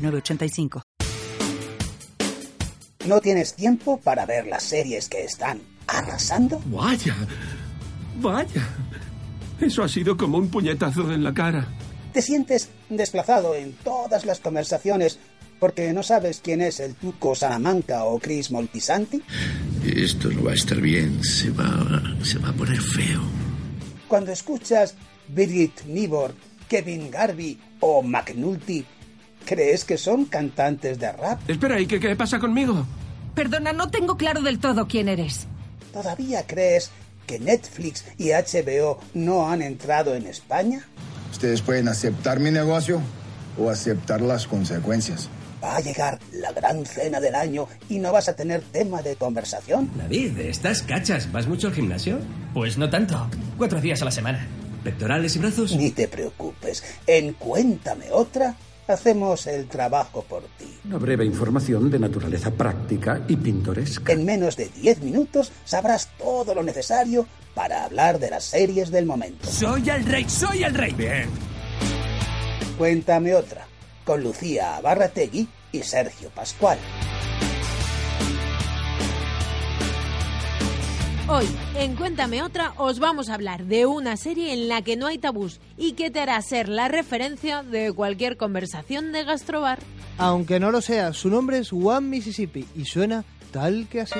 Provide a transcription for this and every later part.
906985. ¿No tienes tiempo para ver las series que están arrasando? Vaya, vaya. Eso ha sido como un puñetazo en la cara. ¿Te sientes desplazado en todas las conversaciones porque no sabes quién es el Tuco Salamanca o Chris Moltisanti? Esto no va a estar bien, se va, se va a poner feo. Cuando escuchas Birgit Nibor, Kevin Garvey o McNulty, ¿crees que son cantantes de rap? Espera, ¿y qué, qué pasa conmigo? Perdona, no tengo claro del todo quién eres. ¿Todavía crees que Netflix y HBO no han entrado en España? Ustedes pueden aceptar mi negocio o aceptar las consecuencias. Va a llegar la gran cena del año y no vas a tener tema de conversación. David, ¿estás cachas? ¿Vas mucho al gimnasio? Pues no tanto. Cuatro días a la semana. ¿Pectorales y brazos? Ni te preocupes. En Cuéntame otra, hacemos el trabajo por ti. Una breve información de naturaleza práctica y pintoresca. En menos de 10 minutos sabrás todo lo necesario para hablar de las series del momento. Soy el rey, soy el rey. Bien. Cuéntame otra, con Lucía Barrategui y Sergio Pascual. Hoy, en Cuéntame otra, os vamos a hablar de una serie en la que no hay tabús y que te hará ser la referencia de cualquier conversación de gastrobar. Aunque no lo sea, su nombre es One Mississippi y suena tal que así.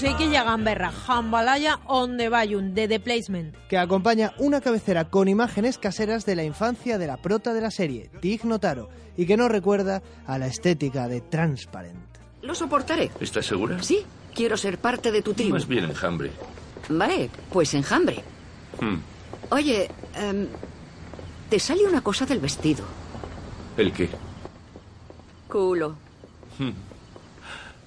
Musiquilla gamberra, jambalaya on the bayun, de The Placement. que acompaña una cabecera con imágenes caseras de la infancia de la prota de la serie, Tig Notaro, y que nos recuerda a la estética de Transparent. Lo soportaré. ¿Estás segura? Sí, quiero ser parte de tu tribu. Más bien enjambre. Vale, pues enjambre. Hmm. Oye, em, te sale una cosa del vestido. ¿El qué? Culo. Hmm.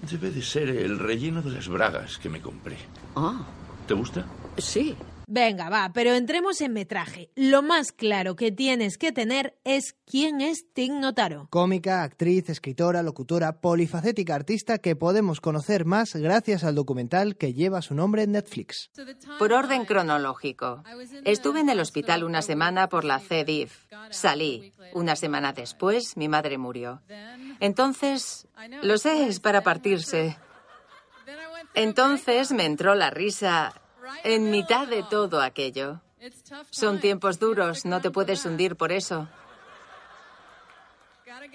Debe de ser el relleno de las bragas que me compré. Ah, ¿Te gusta? sí. Venga, va, pero entremos en metraje. Lo más claro que tienes que tener es quién es Tig Notaro. Cómica, actriz, escritora, locutora, polifacética artista que podemos conocer más gracias al documental que lleva su nombre en Netflix. Por orden cronológico. Estuve en el hospital una semana por la C-diff. Salí. Una semana después, mi madre murió. Entonces, lo sé, es para partirse. Entonces me entró la risa en mitad de todo aquello. Son tiempos duros, no te puedes hundir por eso.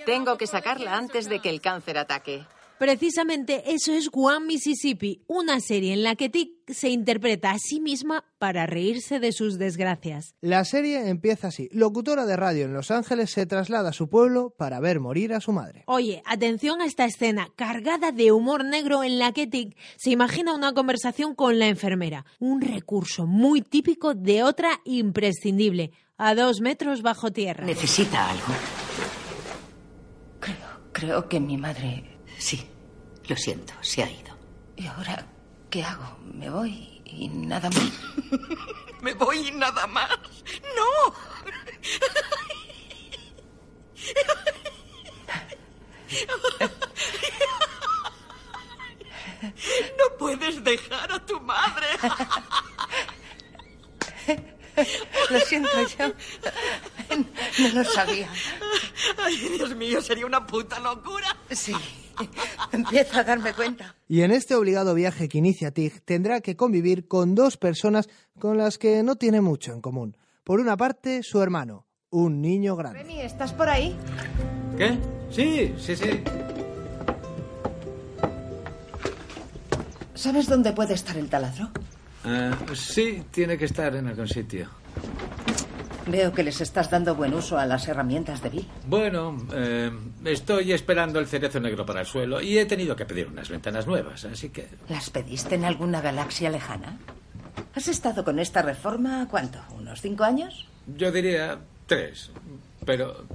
Tengo que sacarla antes de que el cáncer ataque. Precisamente eso es One Mississippi, una serie en la que Tig se interpreta a sí misma para reírse de sus desgracias. La serie empieza así. Locutora de radio en Los Ángeles se traslada a su pueblo para ver morir a su madre. Oye, atención a esta escena cargada de humor negro en la que Tig se imagina una conversación con la enfermera, un recurso muy típico de otra imprescindible, a dos metros bajo tierra. ¿Necesita algo? Creo, creo que mi madre... Sí, lo siento, se ha ido. ¿Y ahora qué hago? ¿Me voy y nada más? Me voy y nada más. ¡No! No puedes dejar a tu madre. Lo siento, yo no lo sabía. Ay, Dios mío, sería una puta locura. Sí, empiezo a darme cuenta. Y en este obligado viaje que inicia Tig tendrá que convivir con dos personas con las que no tiene mucho en común. Por una parte, su hermano, un niño grande. Remy, ¿estás por ahí? ¿Qué? Sí, sí, sí. ¿Sabes dónde puede estar el taladro? Ah, sí, tiene que estar en algún sitio. Veo que les estás dando buen uso a las herramientas de Bill. Bueno, eh, estoy esperando el cerezo negro para el suelo y he tenido que pedir unas ventanas nuevas, así que... ¿Las pediste en alguna galaxia lejana? ¿Has estado con esta reforma cuánto? ¿Unos cinco años? Yo diría tres, pero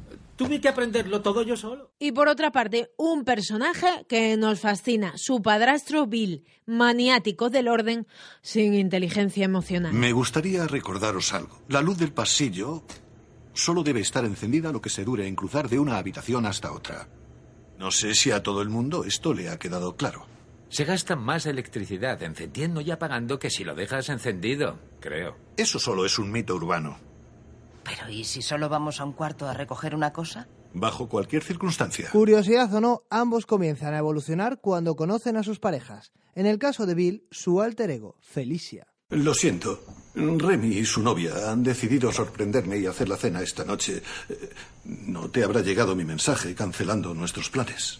tuve que aprenderlo todo yo solo. Y por otra parte, un personaje que nos fascina, su padrastro Bill, maniático del orden, sin inteligencia emocional. Me gustaría recordaros algo. La luz del pasillo solo debe estar encendida lo que se dure en cruzar de una habitación hasta otra. No sé si a todo el mundo esto le ha quedado claro. Se gasta más electricidad encendiendo y apagando que si lo dejas encendido, creo. Eso solo es un mito urbano. Pero ¿y si solo vamos a un cuarto a recoger una cosa? Bajo cualquier circunstancia. Curiosidad o no, ambos comienzan a evolucionar cuando conocen a sus parejas. En el caso de Bill, su alter ego, Felicia. Lo siento. Remy y su novia han decidido sorprenderme y hacer la cena esta noche. No te habrá llegado mi mensaje cancelando nuestros planes.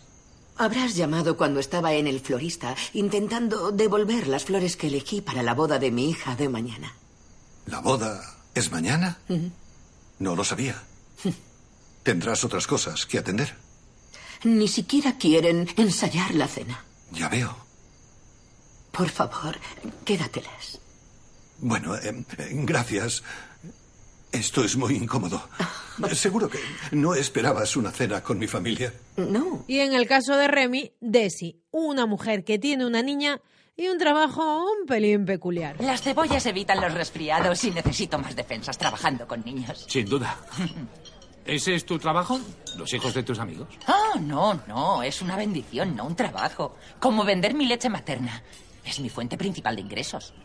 Habrás llamado cuando estaba en el florista intentando devolver las flores que elegí para la boda de mi hija de mañana. ¿La boda es mañana? No lo sabía. Tendrás otras cosas que atender. Ni siquiera quieren ensayar la cena. Ya veo. Por favor, quédatelas. Bueno, eh, gracias. Esto es muy incómodo. Seguro que no esperabas una cena con mi familia. No. Y en el caso de Remy, Desi, una mujer que tiene una niña y un trabajo un pelín peculiar. Las cebollas evitan los resfriados y necesito más defensas trabajando con niños. Sin duda. ¿Ese es tu trabajo? ¿Los hijos de tus amigos? Oh, no, no, es una bendición, no un trabajo. Como vender mi leche materna. Es mi fuente principal de ingresos.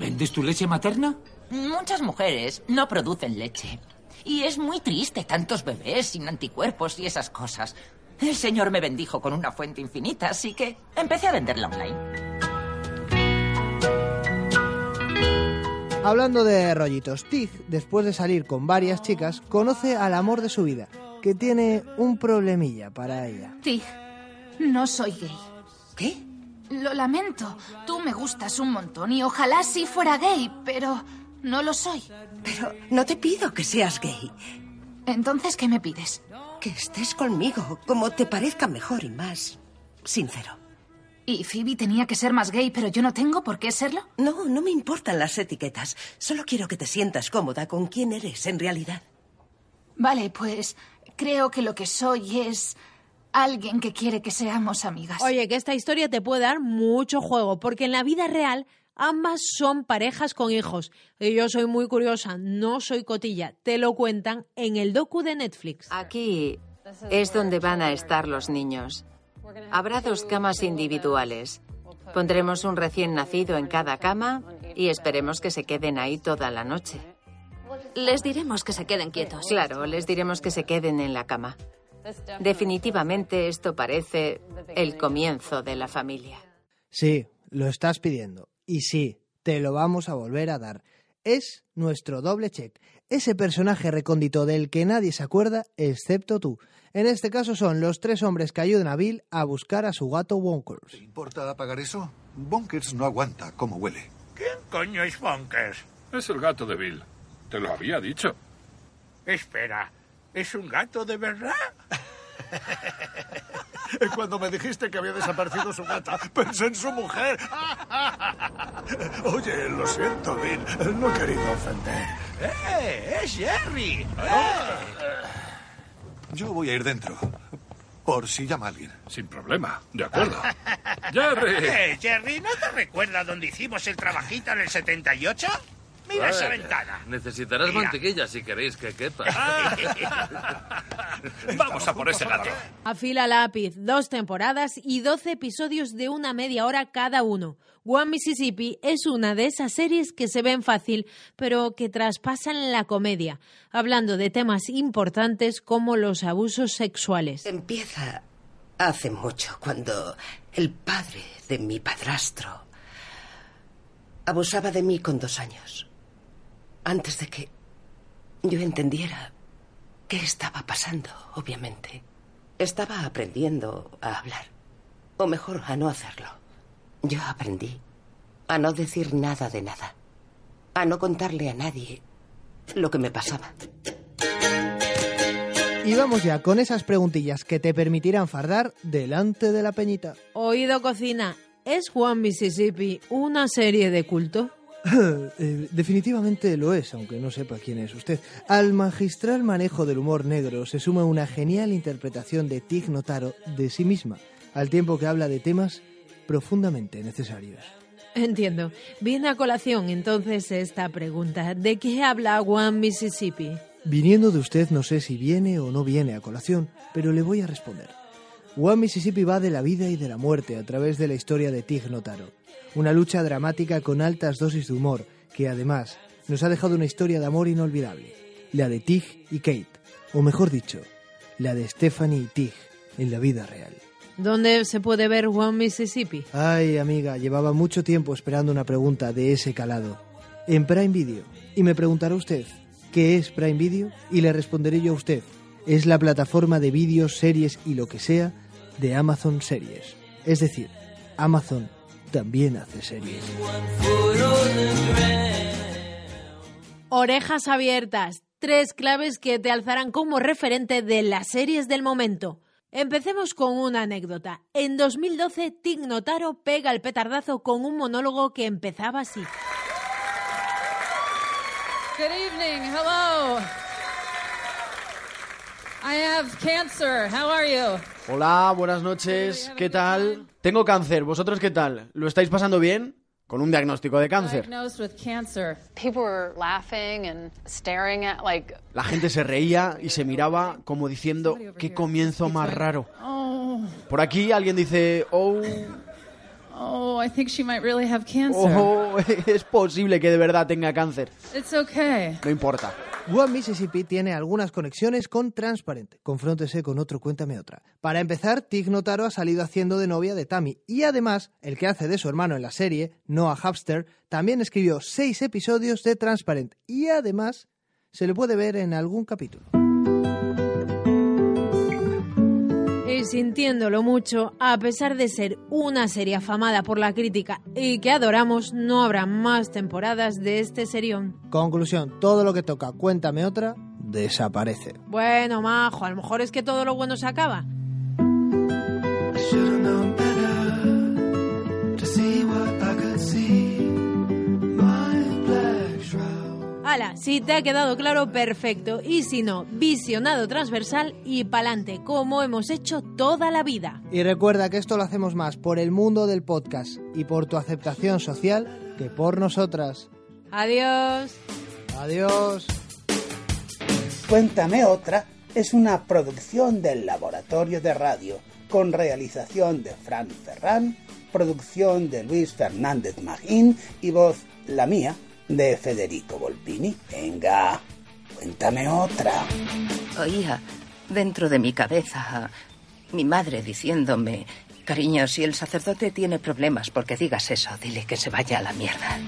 ¿Vendes tu leche materna? Muchas mujeres no producen leche. Y es muy triste tantos bebés sin anticuerpos y esas cosas. El señor me bendijo con una fuente infinita, así que empecé a venderla online. Hablando de rollitos, Tig, después de salir con varias chicas, conoce al amor de su vida, que tiene un problemilla para ella. Tig, no soy gay. ¿Qué? Lo lamento. Tú me gustas un montón y ojalá sí fuera gay, pero no lo soy. Pero no te pido que seas gay. Entonces, ¿qué me pides? Que estés conmigo, como te parezca mejor y más sincero. ¿Y Phoebe tenía que ser más gay, pero yo no tengo por qué serlo? No, no me importan las etiquetas. Solo quiero que te sientas cómoda con quién eres en realidad. Vale, pues creo que lo que soy es alguien que quiere que seamos amigas. Oye, que esta historia te puede dar mucho juego, porque en la vida real ambas son parejas con hijos. Y yo soy muy curiosa, no soy cotilla. Te lo cuentan en el docu de Netflix. Aquí es donde van a estar los niños. Habrá dos camas individuales. Pondremos un recién nacido en cada cama y esperemos que se queden ahí toda la noche. Les diremos que se queden quietos. Claro, les diremos que se queden en la cama. Definitivamente esto parece el comienzo de la familia. Sí, lo estás pidiendo. Y sí, te lo vamos a volver a dar. Es nuestro doble check. Ese personaje recóndito del que nadie se acuerda excepto tú. En este caso son los tres hombres que ayudan a Bill a buscar a su gato Wonkers. ¿Te importa apagar eso? Bonkers no aguanta cómo huele. ¿Quién coño es Bonkers? Es el gato de Bill. Te lo había dicho. Espera, ¿es un gato de verdad? Cuando me dijiste que había desaparecido su gata, pensé en su mujer. Oye, lo siento, Bill. No he querido ofender. ¡Eh! ¡Es Jerry! Yo voy a ir dentro. Por si llama alguien. Sin problema. De acuerdo. ¡Jerry! Eh, Jerry, ¿no te recuerdas dónde hicimos el trabajito en el 78? Mira esa Vaya, ventana. Necesitarás Mira. mantequilla si queréis que quepa. Vamos a por ese gato. Afila lápiz, dos temporadas y doce episodios de una media hora cada uno. One Mississippi es una de esas series que se ven fácil, pero que traspasan la comedia, hablando de temas importantes como los abusos sexuales. Empieza hace mucho, cuando el padre de mi padrastro abusaba de mí con dos años. Antes de que yo entendiera qué estaba pasando, obviamente. Estaba aprendiendo a hablar. O mejor, a no hacerlo. Yo aprendí a no decir nada de nada. A no contarle a nadie lo que me pasaba. Y vamos ya con esas preguntillas que te permitirán fardar delante de la peñita. Oído cocina, ¿es Juan Mississippi una serie de culto? Eh, definitivamente lo es, aunque no sepa quién es usted. Al magistral manejo del humor negro se suma una genial interpretación de Tig Notaro de sí misma, al tiempo que habla de temas profundamente necesarios. Entiendo. Viene a colación entonces esta pregunta. ¿De qué habla Juan Mississippi? Viniendo de usted no sé si viene o no viene a colación, pero le voy a responder. One Mississippi va de la vida y de la muerte a través de la historia de Tig Notaro. Una lucha dramática con altas dosis de humor que además nos ha dejado una historia de amor inolvidable. La de Tig y Kate, o mejor dicho, la de Stephanie y Tig en la vida real. ¿Dónde se puede ver One Mississippi? Ay, amiga, llevaba mucho tiempo esperando una pregunta de ese calado. En Prime Video. Y me preguntará usted, ¿qué es Prime Video? Y le responderé yo a usted. Es la plataforma de vídeos, series y lo que sea de Amazon Series. Es decir, Amazon también hace series. Orejas abiertas. Tres claves que te alzarán como referente de las series del momento. Empecemos con una anécdota. En 2012, Tig Notaro pega el petardazo con un monólogo que empezaba así. Good evening. Hello. I have cancer. How are you? Hola, buenas noches. ¿Qué tal? Tengo cáncer. ¿Vosotros qué tal? ¿Lo estáis pasando bien? Con un diagnóstico de cáncer. Diagnosed with cancer. People were laughing and staring at like La gente se reía y se miraba como diciendo, qué comienzo más raro. Oh, Por aquí alguien dice, oh, oh, I think she might really have cancer. oh, es posible que de verdad tenga cáncer. It's okay. No importa. One Mississippi tiene algunas conexiones con Transparent. Confróntese con otro, cuéntame otra. Para empezar, Tig Notaro ha salido haciendo de novia de Tammy. Y además, el que hace de su hermano en la serie, Noah Hapster, también escribió seis episodios de Transparent. Y además, se le puede ver en algún capítulo. Y sintiéndolo mucho, a pesar de ser una serie afamada por la crítica y que adoramos, no habrá más temporadas de este serión. Conclusión, todo lo que toca, cuéntame otra, desaparece. Bueno, majo, a lo mejor es que todo lo bueno se acaba. Ala, si te ha quedado claro, perfecto. Y si no, visionado transversal y pa'lante, como hemos hecho toda la vida. Y recuerda que esto lo hacemos más por el mundo del podcast y por tu aceptación social que por nosotras. Adiós. Adiós. Cuéntame otra es una producción del Laboratorio de Radio, con realización de Fran Ferran, producción de Luis Fernández Magín y voz, la mía, de Federico Volpini. Venga, cuéntame otra. Oía dentro de mi cabeza mi madre diciéndome, cariño, si el sacerdote tiene problemas porque digas eso, dile que se vaya a la mierda.